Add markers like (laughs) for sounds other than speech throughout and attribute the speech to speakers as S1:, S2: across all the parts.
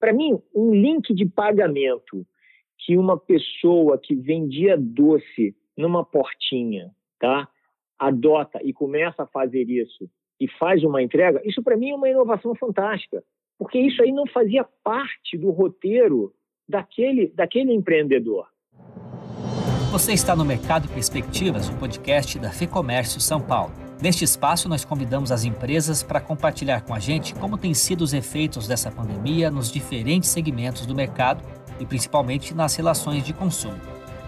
S1: Para mim, um link de pagamento que uma pessoa que vendia doce numa portinha, tá? Adota e começa a fazer isso e faz uma entrega, isso para mim é uma inovação fantástica, porque isso aí não fazia parte do roteiro daquele, daquele empreendedor.
S2: Você está no Mercado Perspectivas, o podcast da FEComércio São Paulo. Neste espaço, nós convidamos as empresas para compartilhar com a gente como têm sido os efeitos dessa pandemia nos diferentes segmentos do mercado e principalmente nas relações de consumo.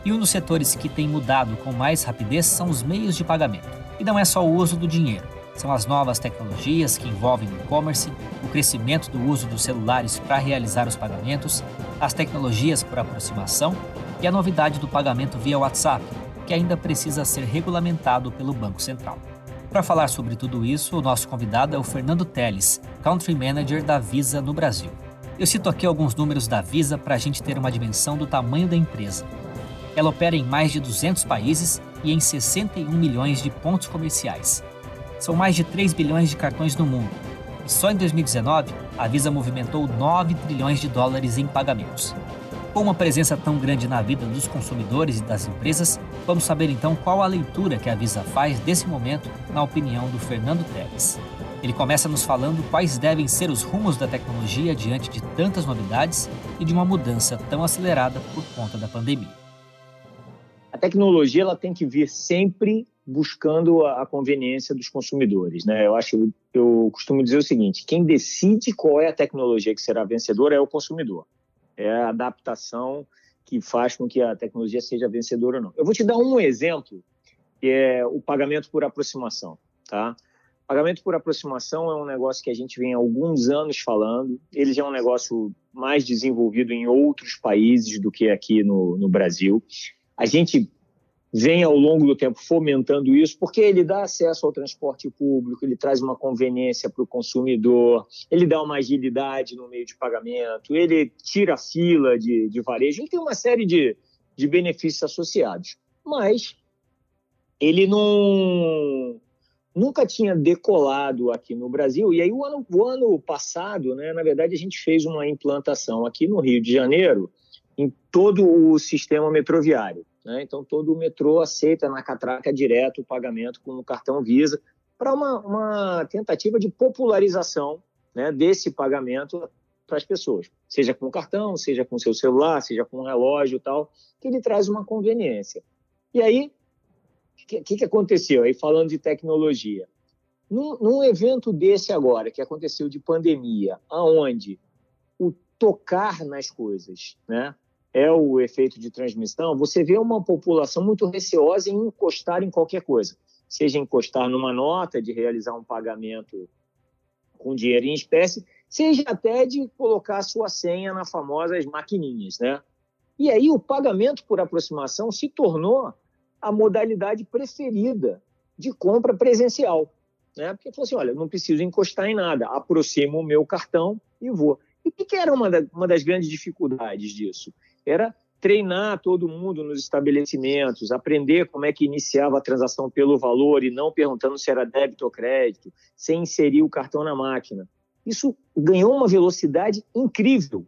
S2: E um dos setores que tem mudado com mais rapidez são os meios de pagamento. E não é só o uso do dinheiro, são as novas tecnologias que envolvem o e-commerce, o crescimento do uso dos celulares para realizar os pagamentos, as tecnologias por aproximação e a novidade do pagamento via WhatsApp, que ainda precisa ser regulamentado pelo Banco Central. Para falar sobre tudo isso, o nosso convidado é o Fernando Teles, Country Manager da Visa no Brasil. Eu cito aqui alguns números da Visa para a gente ter uma dimensão do tamanho da empresa. Ela opera em mais de 200 países e em 61 milhões de pontos comerciais. São mais de 3 bilhões de cartões no mundo. E só em 2019, a Visa movimentou 9 trilhões de dólares em pagamentos. Com uma presença tão grande na vida dos consumidores e das empresas, vamos saber então qual a leitura que a Visa faz desse momento, na opinião do Fernando Teles. Ele começa nos falando quais devem ser os rumos da tecnologia diante de tantas novidades e de uma mudança tão acelerada por conta da pandemia.
S1: A tecnologia ela tem que vir sempre buscando a conveniência dos consumidores, né? Eu acho, eu costumo dizer o seguinte: quem decide qual é a tecnologia que será vencedora é o consumidor é a adaptação que faz com que a tecnologia seja vencedora ou não. Eu vou te dar um exemplo, que é o pagamento por aproximação, tá? Pagamento por aproximação é um negócio que a gente vem há alguns anos falando. Ele já é um negócio mais desenvolvido em outros países do que aqui no, no Brasil. A gente vem ao longo do tempo fomentando isso, porque ele dá acesso ao transporte público, ele traz uma conveniência para o consumidor, ele dá uma agilidade no meio de pagamento, ele tira a fila de, de varejo, ele tem uma série de, de benefícios associados. Mas ele não nunca tinha decolado aqui no Brasil. E aí, o ano, o ano passado, né, na verdade, a gente fez uma implantação aqui no Rio de Janeiro em todo o sistema metroviário. Né? Então, todo o metrô aceita na catraca direto o pagamento com o cartão Visa para uma, uma, tentativa de popularização né, desse pagamento para as pessoas, seja com cartão, seja com seu celular, seja com um relógio tal, que ele traz uma conveniência. E aí, o que, que, aconteceu? Aí falando de tecnologia, num, num evento desse agora, que aconteceu de pandemia, aonde o tocar nas coisas, né, é o efeito de transmissão, você vê uma população muito receosa em encostar em qualquer coisa, seja encostar numa nota de realizar um pagamento com dinheiro em espécie, seja até de colocar a sua senha nas famosas maquininhas, né? E aí o pagamento por aproximação se tornou a modalidade preferida de compra presencial, né? Porque falou assim, olha, não preciso encostar em nada, aproximo o meu cartão e vou. E o que era uma, da, uma das grandes dificuldades disso? Era treinar todo mundo nos estabelecimentos, aprender como é que iniciava a transação pelo valor e não perguntando se era débito ou crédito, sem inserir o cartão na máquina. Isso ganhou uma velocidade incrível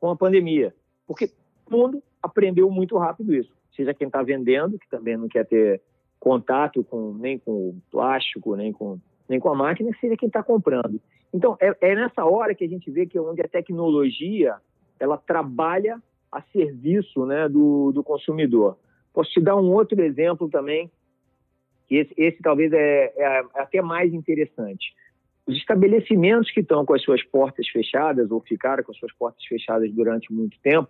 S1: com a pandemia, porque todo mundo aprendeu muito rápido isso. Seja quem está vendendo, que também não quer ter contato com, nem com o plástico, nem com, nem com a máquina, seja quem está comprando. Então, é, é nessa hora que a gente vê que onde a tecnologia ela trabalha a serviço né, do, do consumidor. Posso te dar um outro exemplo também, que esse, esse talvez é, é, até mais interessante. Os estabelecimentos que estão com as suas portas fechadas ou ficaram com as suas portas fechadas durante muito tempo,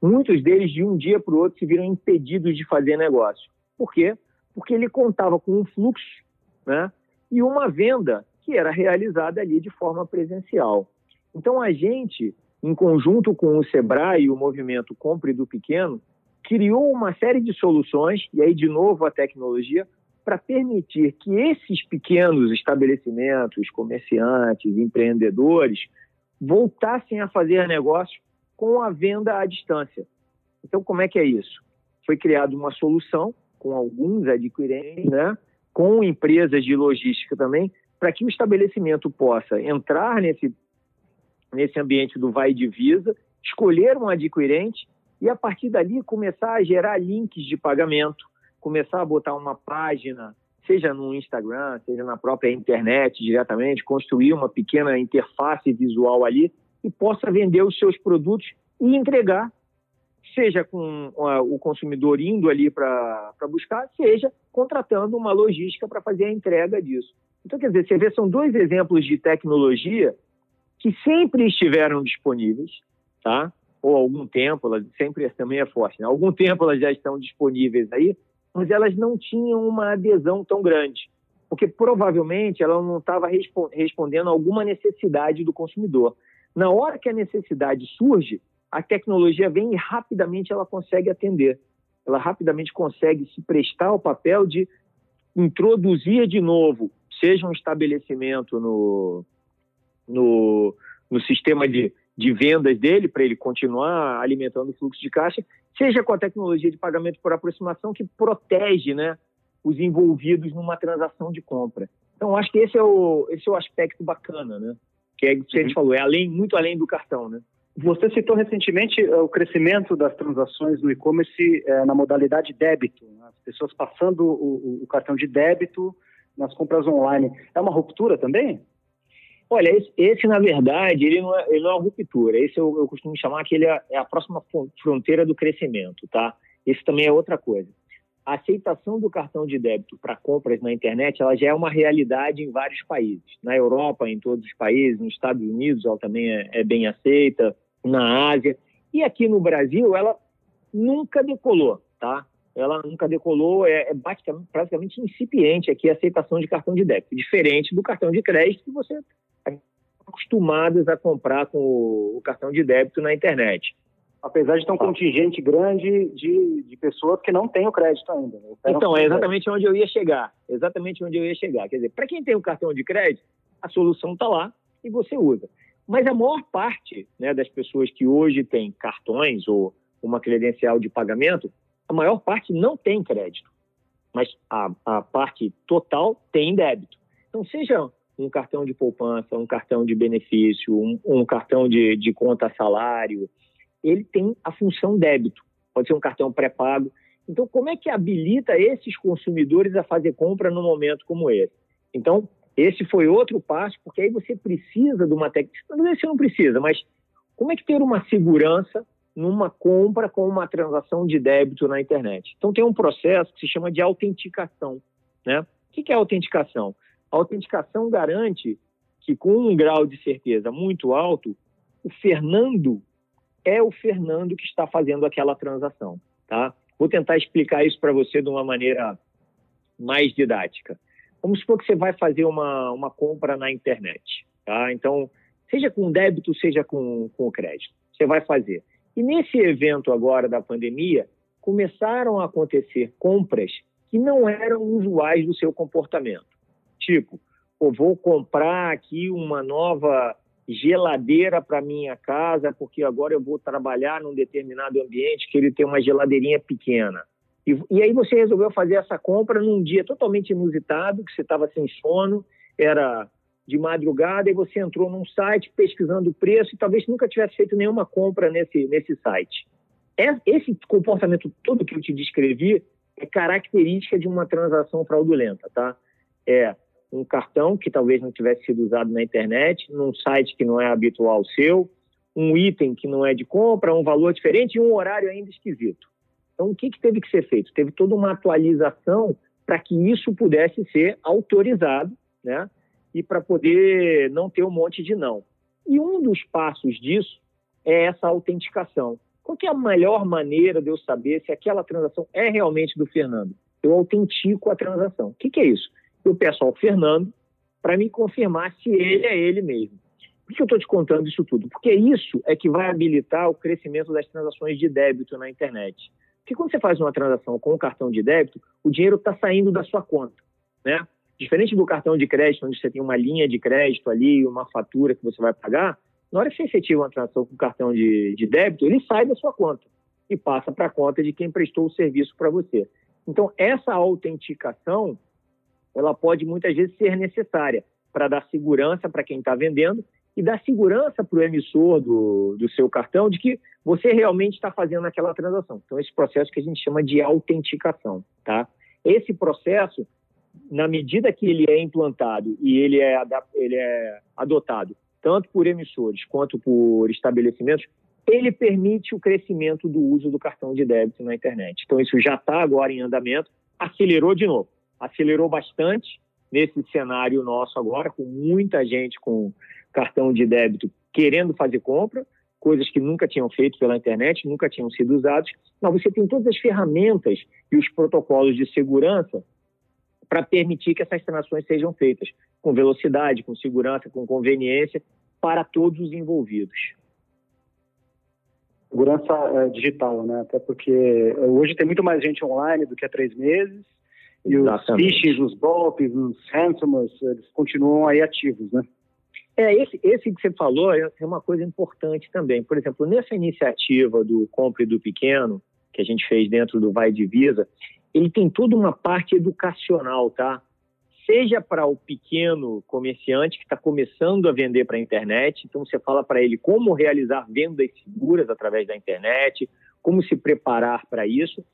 S1: muitos deles de um dia para o outro se viram impedidos de fazer negócio. Por quê? Porque ele contava com um fluxo né, e uma venda que era realizada ali de forma presencial. Então a gente em conjunto com o Sebrae e o movimento Compre do Pequeno, criou uma série de soluções, e aí de novo a tecnologia, para permitir que esses pequenos estabelecimentos, comerciantes, empreendedores, voltassem a fazer negócio com a venda à distância. Então, como é que é isso? Foi criada uma solução com alguns adquirentes, né, com empresas de logística também, para que o estabelecimento possa entrar nesse nesse ambiente do vai e divisa, escolher um adquirente e, a partir dali, começar a gerar links de pagamento, começar a botar uma página, seja no Instagram, seja na própria internet diretamente, construir uma pequena interface visual ali e possa vender os seus produtos e entregar, seja com uh, o consumidor indo ali para buscar, seja contratando uma logística para fazer a entrega disso. Então, quer dizer, você vê, são dois exemplos de tecnologia que sempre estiveram disponíveis, tá? Ou algum tempo, elas sempre também é forte, né? Algum tempo elas já estão disponíveis aí, mas elas não tinham uma adesão tão grande, porque provavelmente ela não estava respondendo a alguma necessidade do consumidor. Na hora que a necessidade surge, a tecnologia vem e rapidamente ela consegue atender. Ela rapidamente consegue se prestar ao papel de introduzir de novo, seja um estabelecimento no, no, sistema de, de vendas dele, para ele continuar alimentando o fluxo de caixa, seja com a tecnologia de pagamento por aproximação que protege né, os envolvidos numa transação de compra. Então, acho que esse é o, esse é o aspecto bacana, né? Que é o que a gente uhum. falou, é além, muito além do cartão, né?
S3: Você citou recentemente eh, o crescimento das transações no e-commerce é, na modalidade débito, né? as pessoas passando o, o, cartão de débito nas compras online. É uma ruptura também?
S1: Olha, esse, esse na verdade, ele não, é, ele não é uma ruptura. Esse eu, eu costumo chamar que ele é, é a próxima fronteira do crescimento, tá? Esse também é outra coisa. A aceitação do cartão de débito para compras na internet, ela já é uma realidade em vários países. Na Europa, em todos os países, nos Estados Unidos, ela também é, é bem aceita na Ásia. E aqui no Brasil, ela nunca decolou, tá? Ela nunca decolou, é, é praticamente, praticamente incipiente aqui a aceitação de cartão de débito, diferente do cartão de crédito que você está acostumados a comprar com o, o cartão de débito na internet.
S3: Apesar de ter um contingente grande de, de pessoas que não têm o crédito ainda. Né?
S1: Então, é exatamente onde eu ia chegar. Exatamente onde eu ia chegar. Quer dizer, para quem tem o cartão de crédito, a solução está lá e você usa. Mas a maior parte né, das pessoas que hoje têm cartões ou uma credencial de pagamento, a maior parte não tem crédito, mas a, a parte total tem débito. Então, seja um cartão de poupança, um cartão de benefício, um, um cartão de, de conta salário, ele tem a função débito. Pode ser um cartão pré-pago. Então, como é que habilita esses consumidores a fazer compra num momento como esse? Então, esse foi outro passo, porque aí você precisa de uma técnica. Não é você não precisa, mas como é que ter uma segurança numa compra com uma transação de débito na internet? Então tem um processo que se chama de autenticação. Né? O que é autenticação? A autenticação garante que com um grau de certeza muito alto, o Fernando é o Fernando que está fazendo aquela transação. Tá? Vou tentar explicar isso para você de uma maneira mais didática. Vamos supor que você vai fazer uma, uma compra na internet, tá? Então, seja com débito, seja com, com crédito, você vai fazer. E nesse evento agora da pandemia, começaram a acontecer compras que não eram usuais do seu comportamento. Tipo, eu vou comprar aqui uma nova geladeira para minha casa, porque agora eu vou trabalhar num determinado ambiente que ele tem uma geladeirinha pequena. E, e aí você resolveu fazer essa compra num dia totalmente inusitado, que você estava sem sono, era de madrugada, e você entrou num site pesquisando o preço e talvez nunca tivesse feito nenhuma compra nesse, nesse site. É, esse comportamento todo que eu te descrevi é característica de uma transação fraudulenta, tá? É um cartão que talvez não tivesse sido usado na internet, num site que não é habitual seu, um item que não é de compra, um valor diferente e um horário ainda esquisito. Então, o que, que teve que ser feito? Teve toda uma atualização para que isso pudesse ser autorizado, né? E para poder não ter um monte de não. E um dos passos disso é essa autenticação. Qual é a melhor maneira de eu saber se aquela transação é realmente do Fernando? Eu autentico a transação. O que, que é isso? Eu peço ao Fernando para me confirmar se ele é ele mesmo. Por que eu estou te contando isso tudo? Porque isso é que vai habilitar o crescimento das transações de débito na internet. Porque quando você faz uma transação com um cartão de débito, o dinheiro está saindo da sua conta, né? Diferente do cartão de crédito, onde você tem uma linha de crédito ali, uma fatura que você vai pagar, na hora que você efetiva uma transação com cartão de, de débito, ele sai da sua conta e passa para a conta de quem prestou o serviço para você. Então, essa autenticação, ela pode muitas vezes ser necessária para dar segurança para quem está vendendo e dar segurança para o emissor do, do seu cartão de que você realmente está fazendo aquela transação. Então, esse processo que a gente chama de autenticação, tá? Esse processo, na medida que ele é implantado e ele é, ele é adotado tanto por emissores quanto por estabelecimentos, ele permite o crescimento do uso do cartão de débito na internet. Então, isso já está agora em andamento, acelerou de novo, acelerou bastante nesse cenário nosso agora, com muita gente com cartão de débito querendo fazer compra, coisas que nunca tinham feito pela internet, nunca tinham sido usados. Não, você tem todas as ferramentas e os protocolos de segurança para permitir que essas transações sejam feitas com velocidade, com segurança, com conveniência para todos os envolvidos.
S3: Segurança é, digital, né? Até porque hoje tem muito mais gente online do que há três meses e Exatamente. os phishing, os golpes, os ransomers, eles continuam aí ativos, né?
S1: É, esse, esse que você falou é, é uma coisa importante também. Por exemplo, nessa iniciativa do Compre do Pequeno, que a gente fez dentro do Vai Divisa, ele tem toda uma parte educacional, tá? Seja para o pequeno comerciante que está começando a vender para a internet, então você fala para ele como realizar vendas seguras através da internet, como se preparar para isso,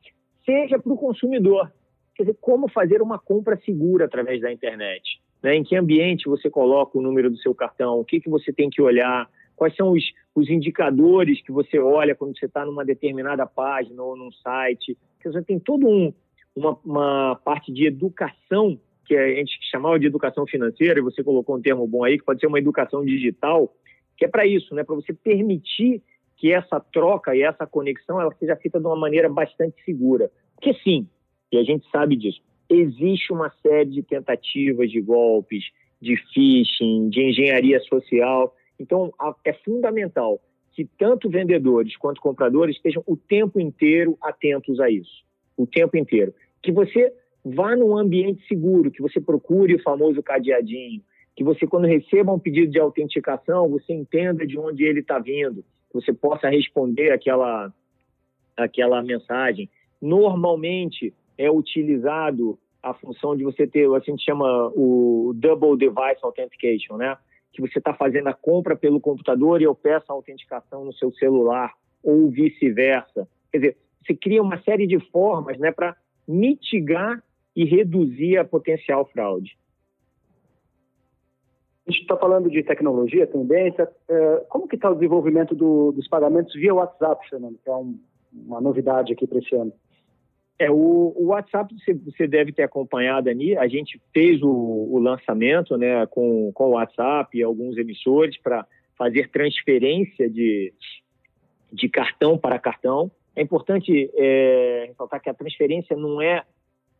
S1: seja para o consumidor, quer dizer, como fazer uma compra segura através da internet. Né? Em que ambiente você coloca o número do seu cartão? O que, que você tem que olhar? Quais são os, os indicadores que você olha quando você está numa determinada página ou num site? Porque você tem todo um, uma, uma parte de educação que a gente chamava de educação financeira, e você colocou um termo bom aí, que pode ser uma educação digital, que é para isso, né? para você permitir que essa troca e essa conexão ela seja feita de uma maneira bastante segura. Porque sim, e a gente sabe disso, existe uma série de tentativas de golpes, de phishing, de engenharia social. Então, é fundamental que tanto vendedores quanto compradores estejam o tempo inteiro atentos a isso. O tempo inteiro. Que você vá num ambiente seguro, que você procure o famoso cadeadinho, que você, quando receba um pedido de autenticação, você entenda de onde ele está vindo, que você possa responder aquela, aquela mensagem. Normalmente, é utilizado a função de você ter, assim, gente chama o Double Device Authentication, né? Que você está fazendo a compra pelo computador e eu peço a autenticação no seu celular, ou vice-versa. Quer dizer, você cria uma série de formas né, para mitigar e reduzir a potencial fraude.
S3: A gente está falando de tecnologia, tendência. É, como que está o desenvolvimento do, dos pagamentos via WhatsApp, Fernando? Que é um, uma novidade aqui para esse ano.
S1: É, o, o WhatsApp você, você, deve ter acompanhado ali. A gente fez o, o lançamento né, com, com o WhatsApp e alguns emissores para fazer transferência de, de cartão para cartão. É importante é, ressaltar que a transferência não é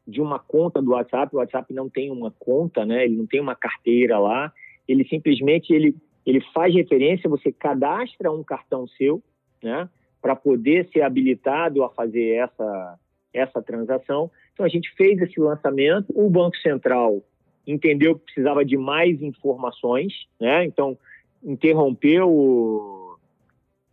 S1: de uma conta do WhatsApp. O WhatsApp não tem uma conta, né? Ele não tem uma carteira lá. Ele simplesmente ele, ele faz referência. Você cadastra um cartão seu, né? Para poder ser habilitado a fazer essa essa transação. Então a gente fez esse lançamento, o Banco Central entendeu que precisava de mais informações, né? Então interrompeu o,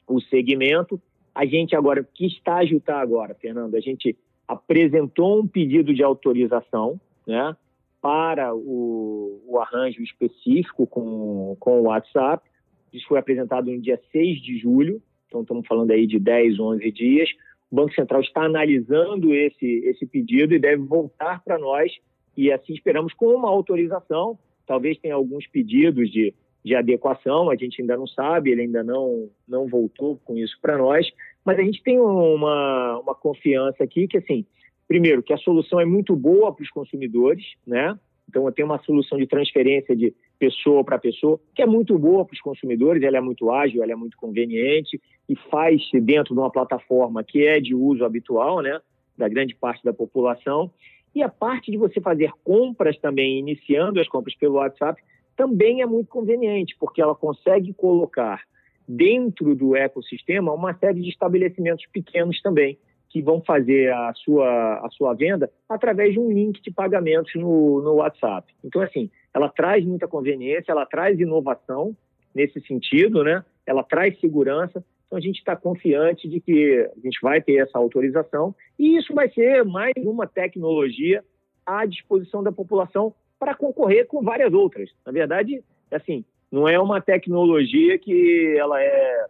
S1: o segmento. A gente agora, que estágio está agora, Fernando? A gente apresentou um pedido de autorização, né? Para o, o arranjo específico com, com o WhatsApp. Isso foi apresentado no dia 6 de julho, então estamos falando aí de 10, 11 dias. O Banco Central está analisando esse, esse pedido e deve voltar para nós, e assim esperamos, com uma autorização. Talvez tenha alguns pedidos de, de adequação, a gente ainda não sabe, ele ainda não, não voltou com isso para nós, mas a gente tem uma, uma confiança aqui que, assim, primeiro, que a solução é muito boa para os consumidores, né? Então, tenho uma solução de transferência de pessoa para pessoa, que é muito boa para os consumidores, ela é muito ágil, ela é muito conveniente e faz-se dentro de uma plataforma que é de uso habitual, né, da grande parte da população. E a parte de você fazer compras também, iniciando as compras pelo WhatsApp, também é muito conveniente, porque ela consegue colocar dentro do ecossistema uma série de estabelecimentos pequenos também, que vão fazer a sua, a sua venda através de um link de pagamentos no, no WhatsApp. Então, assim, ela traz muita conveniência, ela traz inovação nesse sentido, né? Ela traz segurança. Então, a gente está confiante de que a gente vai ter essa autorização e isso vai ser mais uma tecnologia à disposição da população para concorrer com várias outras. Na verdade, assim, não é uma tecnologia que ela é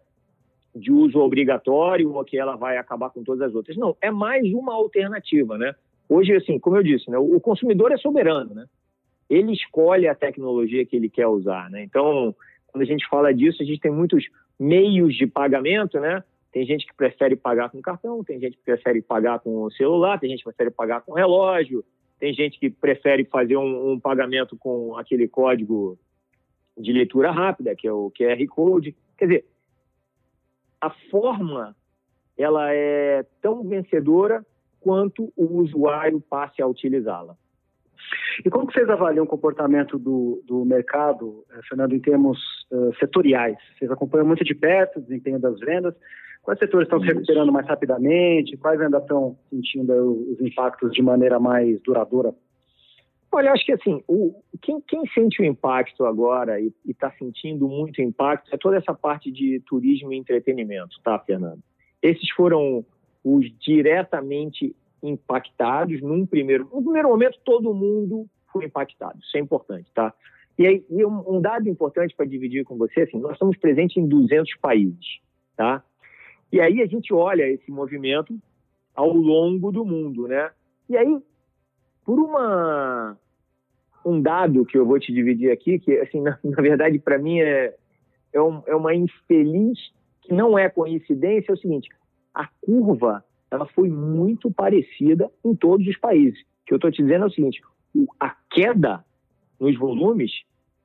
S1: de uso obrigatório ou que ela vai acabar com todas as outras. Não, é mais uma alternativa, né? Hoje, assim, como eu disse, né, o consumidor é soberano, né? Ele escolhe a tecnologia que ele quer usar, né? Então, quando a gente fala disso, a gente tem muitos meios de pagamento, né? Tem gente que prefere pagar com cartão, tem gente que prefere pagar com celular, tem gente que prefere pagar com relógio, tem gente que prefere fazer um, um pagamento com aquele código de leitura rápida, que é o QR Code. Quer dizer, a forma ela é tão vencedora quanto o usuário passe a utilizá-la.
S3: E como que vocês avaliam o comportamento do, do mercado, eh, Fernando, em termos uh, setoriais? Vocês acompanham muito de perto o desempenho das vendas. Quais setores estão Isso. se recuperando mais rapidamente? Quais ainda estão sentindo os impactos de maneira mais duradoura?
S1: Olha, acho que assim, o, quem, quem sente o impacto agora e está sentindo muito impacto é toda essa parte de turismo e entretenimento, tá, Fernando? Esses foram os diretamente impactados num primeiro, no primeiro momento todo mundo foi impactado, isso é importante, tá? E aí, e um, dado importante para dividir com você, assim, nós estamos presentes em 200 países, tá? E aí a gente olha esse movimento ao longo do mundo, né? E aí, por uma um dado que eu vou te dividir aqui, que, assim, (laughs) na, na verdade, para mim é, é, um, é, uma infeliz, que não é coincidência, é o seguinte, a curva ela foi muito parecida em todos os países. O que eu estou te dizendo é o seguinte, a queda nos volumes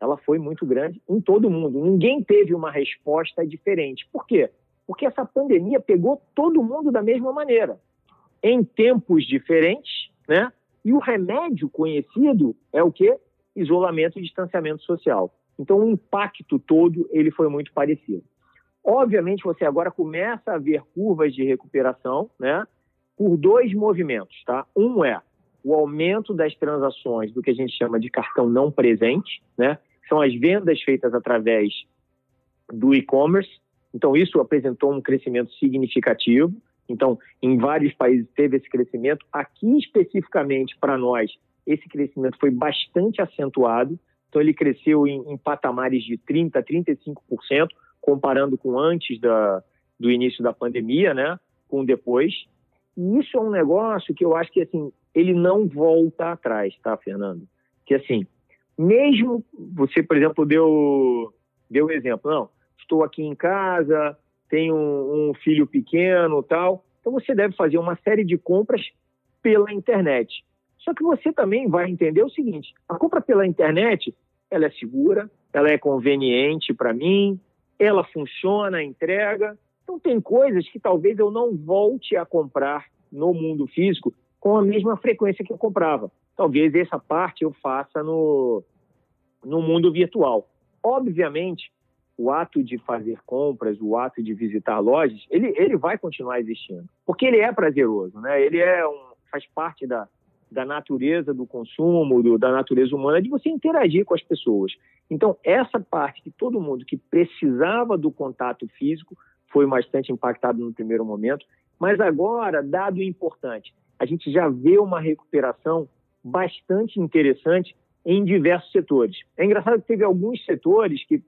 S1: ela foi muito grande em todo mundo. Ninguém teve uma resposta diferente. Por quê? Porque essa pandemia pegou todo mundo da mesma maneira, em tempos diferentes, né? E o remédio conhecido é o que? Isolamento e distanciamento social. Então, o impacto todo ele foi muito parecido. Obviamente, você agora começa a ver curvas de recuperação, né? Por dois movimentos, tá? Um é o aumento das transações do que a gente chama de cartão não presente, né? São as vendas feitas através do e-commerce. Então, isso apresentou um crescimento significativo. Então, em vários países teve esse crescimento. Aqui, especificamente para nós, esse crescimento foi bastante acentuado. Então, ele cresceu em, em patamares de 30%, 35%, comparando com antes da, do início da pandemia, né? com depois. E isso é um negócio que eu acho que assim, ele não volta atrás, tá, Fernando? Que assim, mesmo você, por exemplo, deu deu exemplo, não, estou aqui em casa, tenho um, um filho pequeno, tal, então você deve fazer uma série de compras pela internet. Só que você também vai entender o seguinte: a compra pela internet, ela é segura, ela é conveniente para mim, ela funciona, entrega. Então, tem coisas que talvez eu não volte a comprar no mundo físico com a mesma frequência que eu comprava. Talvez essa parte eu faça no, no mundo virtual. Obviamente, o ato de fazer compras, o ato de visitar lojas, ele, ele vai continuar existindo, porque ele é prazeroso, né? Ele é um, faz parte da, da natureza do consumo, do, da natureza humana, de você interagir com as pessoas. Então, essa parte que todo mundo que precisava do contato físico foi bastante impactado no primeiro momento, mas agora, dado importante, a gente já vê uma recuperação bastante interessante em diversos setores. É engraçado que teve alguns setores que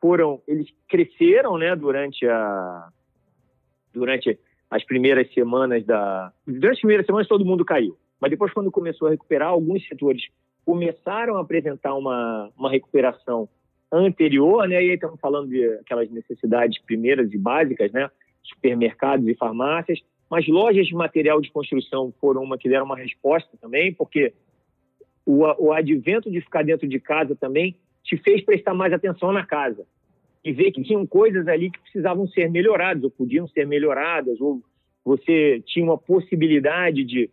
S1: foram, eles cresceram, né, durante a durante as primeiras semanas da durante as primeiras semanas todo mundo caiu. Mas depois, quando começou a recuperar, alguns setores começaram a apresentar uma, uma recuperação anterior, né? E aí estamos falando de aquelas necessidades primeiras e básicas, né? Supermercados e farmácias, mas lojas de material de construção foram uma que deram uma resposta também, porque o, o advento de ficar dentro de casa também te fez prestar mais atenção na casa e ver que tinham coisas ali que precisavam ser melhoradas ou podiam ser melhoradas ou você tinha uma possibilidade de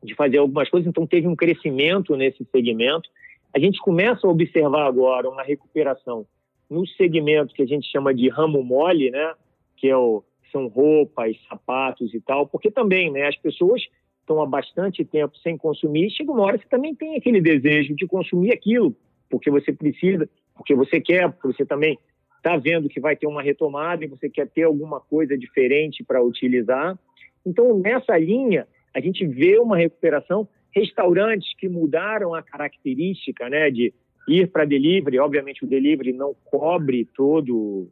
S1: de fazer algumas coisas, então teve um crescimento nesse segmento. A gente começa a observar agora uma recuperação no segmento que a gente chama de ramo mole, né? Que é o, são roupas, sapatos e tal, porque também, né? As pessoas estão há bastante tempo sem consumir, e chega uma hora que você também tem aquele desejo de consumir aquilo, porque você precisa, porque você quer, porque você também está vendo que vai ter uma retomada e você quer ter alguma coisa diferente para utilizar. Então, nessa linha, a gente vê uma recuperação, restaurantes que mudaram a característica né, de, ir para delivery. Obviamente, o delivery não cobre todo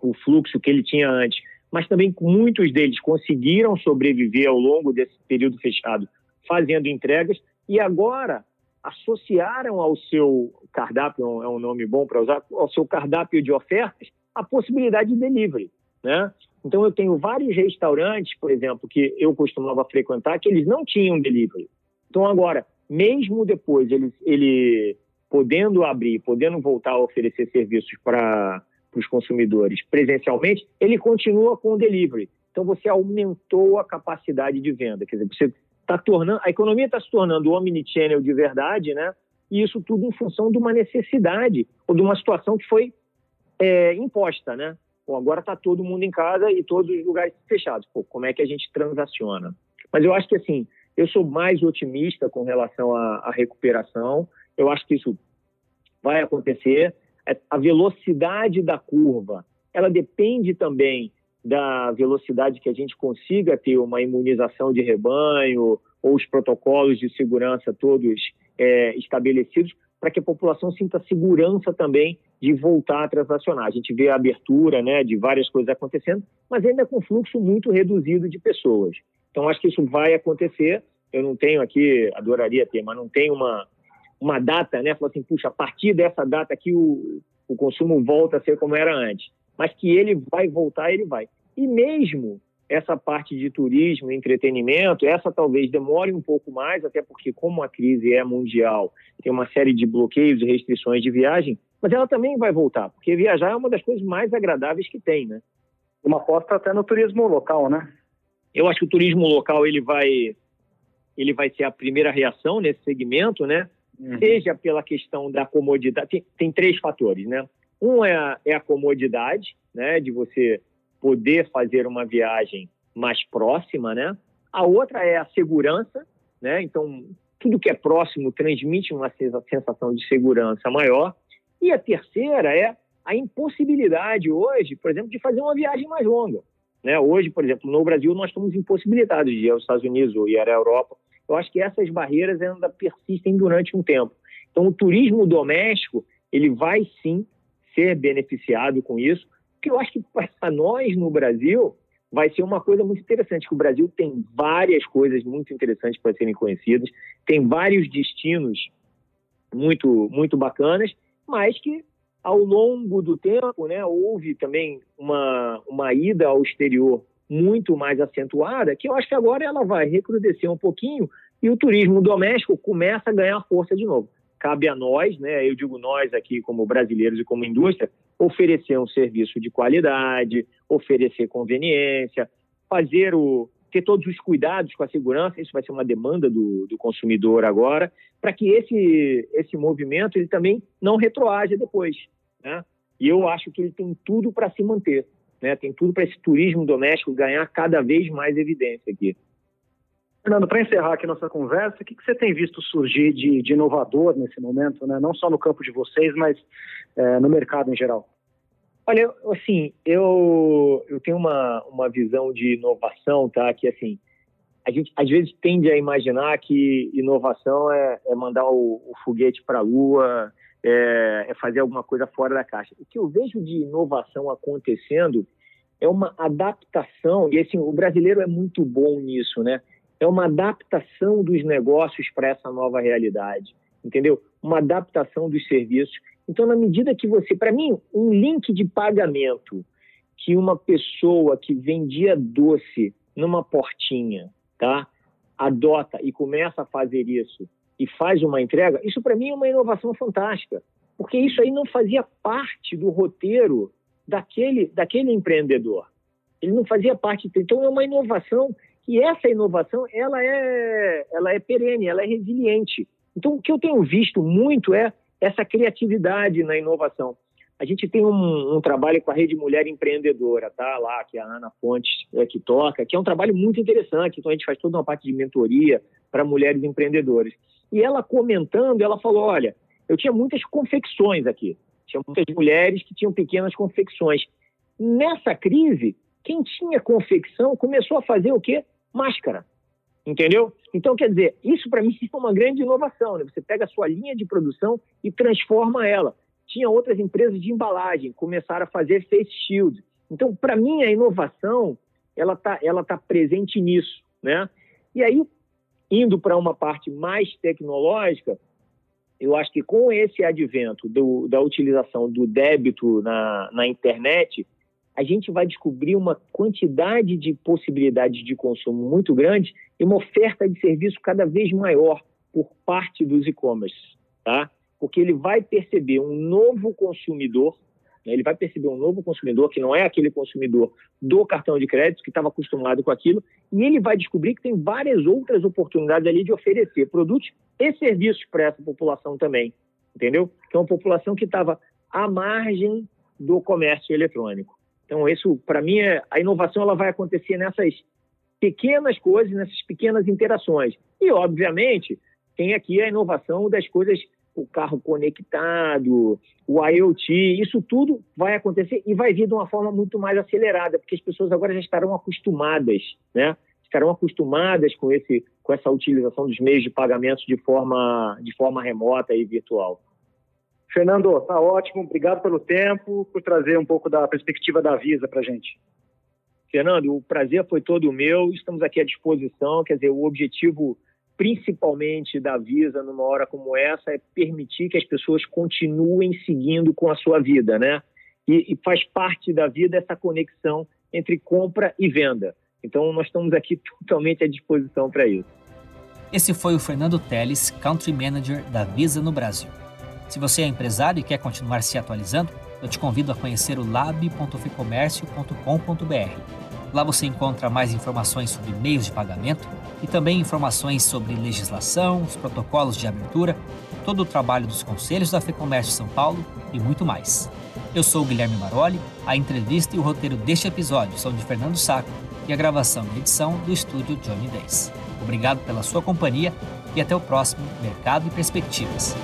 S1: o fluxo que ele tinha antes, mas também muitos deles conseguiram sobreviver ao longo desse período fechado fazendo entregas e agora associaram ao seu cardápio, é um nome bom para usar, ao seu cardápio de ofertas, a possibilidade de delivery, né? Então eu tenho vários restaurantes, por exemplo, que eu costumava frequentar, que eles não tinham delivery. Então agora, mesmo depois ele, ele podendo abrir, podendo voltar a oferecer serviços para os consumidores presencialmente, ele continua com o delivery. Então você aumentou a capacidade de venda, quer dizer, você está tornando, a economia está se tornando omnichannel de verdade, né? E isso tudo em função de uma necessidade ou de uma situação que foi é, imposta, né? Bom, agora está todo mundo em casa e todos os lugares fechados. Pô, como é que a gente transaciona? Mas eu acho que assim, eu sou mais otimista com relação à, à recuperação. Eu acho que isso vai acontecer. É, a velocidade da curva, ela depende também da velocidade que a gente consiga ter uma imunização de rebanho ou os protocolos de segurança todos é, estabelecidos para que a população sinta segurança também de voltar a transacionar. A gente vê a abertura né, de várias coisas acontecendo, mas ainda com fluxo muito reduzido de pessoas. Então, acho que isso vai acontecer. Eu não tenho aqui, adoraria ter, mas não tenho uma, uma data, né? Falar assim, puxa, a partir dessa data aqui o, o consumo volta a ser como era antes mas que ele vai voltar, ele vai. E mesmo essa parte de turismo e entretenimento, essa talvez demore um pouco mais, até porque, como a crise é mundial, tem uma série de bloqueios e restrições de viagem, mas ela também vai voltar, porque viajar é uma das coisas mais agradáveis que tem, né?
S3: Uma aposta até no turismo local, né?
S1: Eu acho que o turismo local ele vai, ele vai ser a primeira reação nesse segmento, né? Uhum. Seja pela questão da comodidade, tem, tem três fatores, né? Um é a, é a comodidade, né, de você poder fazer uma viagem mais próxima, né? A outra é a segurança, né? Então, tudo que é próximo transmite uma sensação de segurança maior. E a terceira é a impossibilidade hoje, por exemplo, de fazer uma viagem mais longa. Né? Hoje, por exemplo, no Brasil, nós estamos impossibilitados de ir aos Estados Unidos ou ir à Europa. Eu acho que essas barreiras ainda persistem durante um tempo. Então, o turismo doméstico, ele vai sim ser beneficiado com isso, que eu acho que para nós no Brasil vai ser uma coisa muito interessante, que o Brasil tem várias coisas muito interessantes para serem conhecidas, tem vários destinos muito muito bacanas, mas que ao longo do tempo, né, houve também uma, uma ida ao exterior muito mais acentuada, que eu acho que agora ela vai recrudescer um pouquinho e o turismo doméstico começa a ganhar força de novo cabe a nós, né, eu digo nós aqui como brasileiros e como indústria, oferecer um serviço de qualidade, oferecer conveniência, fazer o ter todos os cuidados com a segurança, isso vai ser uma demanda do, do consumidor agora, para que esse, esse movimento ele também não retroaja depois. Né? E eu acho que ele tem tudo para se manter, né? tem tudo para esse turismo doméstico ganhar cada vez mais evidência aqui.
S3: Fernando, para encerrar aqui nossa conversa, o que, que você tem visto surgir de, de, inovador nesse momento, né? não só no campo de vocês, mas é, no mercado em geral?
S1: Olha, assim, eu, eu tenho uma, uma visão de inovação, tá? Que, assim, a gente às vezes tende a imaginar que inovação é, é mandar o, o foguete para a Lua, é, é fazer alguma coisa fora da caixa. O que eu vejo de inovação acontecendo é uma adaptação, e assim, o brasileiro é muito bom nisso, né? É uma adaptação dos negócios para essa nova realidade, entendeu? Uma adaptação dos serviços. Então, na medida que você, para mim, um link de pagamento que uma pessoa que vendia doce numa portinha, tá? Adota e começa a fazer isso e faz uma entrega, isso para mim é uma inovação fantástica, porque isso aí não fazia parte do roteiro daquele, daquele empreendedor. Ele não fazia parte. Então é uma inovação que essa inovação ela é, ela é perene, ela é resiliente. Então, o que eu tenho visto muito é essa criatividade na inovação. A gente tem um, um, trabalho com a Rede Mulher Empreendedora, tá? Lá, que a Ana Fontes é, que toca, que é um trabalho muito interessante. Então, a gente faz toda uma parte de mentoria para mulheres empreendedoras. E ela comentando, ela falou: olha, eu tinha muitas confecções aqui. Tinha muitas mulheres que tinham pequenas confecções. Nessa crise, quem tinha confecção começou a fazer o quê? Máscara. Entendeu? Então, quer dizer, isso para (laughs) mim é uma grande inovação. Né? Você pega a sua linha de produção e transforma ela. Tinha outras empresas de embalagem, começaram a fazer face shield. Então, para mim, a inovação ela está ela tá presente nisso. Né? E aí, indo para uma parte mais tecnológica, eu acho que com esse advento do, da utilização do débito na, na internet, a gente vai descobrir uma quantidade de possibilidades de consumo muito grande e uma oferta de serviço cada vez maior por parte dos e-commerce, tá? Porque ele vai perceber um novo consumidor, né? ele vai perceber um novo consumidor que não é aquele consumidor do cartão de crédito que estava acostumado com aquilo, e ele vai descobrir que tem várias outras oportunidades ali de oferecer produtos e serviços para essa população também, entendeu? Que é uma população que estava à margem do comércio eletrônico. Então, isso, para mim, é, a inovação ela vai acontecer nessas pequenas coisas, nessas pequenas interações. E, obviamente, tem aqui a inovação das coisas, o carro conectado, o IoT, isso tudo vai acontecer e vai vir de uma forma muito mais acelerada, porque as pessoas agora já estarão acostumadas, né? Estarão acostumadas com, esse, com essa utilização dos meios de pagamento de forma, de forma remota e virtual.
S3: Fernando, tá ótimo. Obrigado pelo tempo, por trazer um pouco da perspectiva da Visa para gente.
S1: Fernando, o prazer foi todo meu. Estamos aqui à disposição. Quer dizer, o objetivo principalmente da Visa numa hora como essa é permitir que as pessoas continuem seguindo com a sua vida, né? E, e faz parte da vida essa conexão entre compra e venda. Então, nós estamos aqui (laughs) totalmente à disposição para isso.
S2: Esse foi o Fernando Teles, Country Manager da Visa no Brasil. Se você é empresário e quer continuar se atualizando, eu te convido a conhecer o lab.ficomércio.com.br. Lá você encontra mais informações sobre meios de pagamento e também informações sobre legislação, os protocolos de abertura, todo o trabalho dos conselhos da Ficomércio São Paulo e muito mais. Eu sou Guilherme Maroli, a entrevista e o roteiro deste episódio são de Fernando Saco e a gravação e edição do estúdio Johnny Days. Obrigado pela sua companhia e até o próximo Mercado e Perspectivas.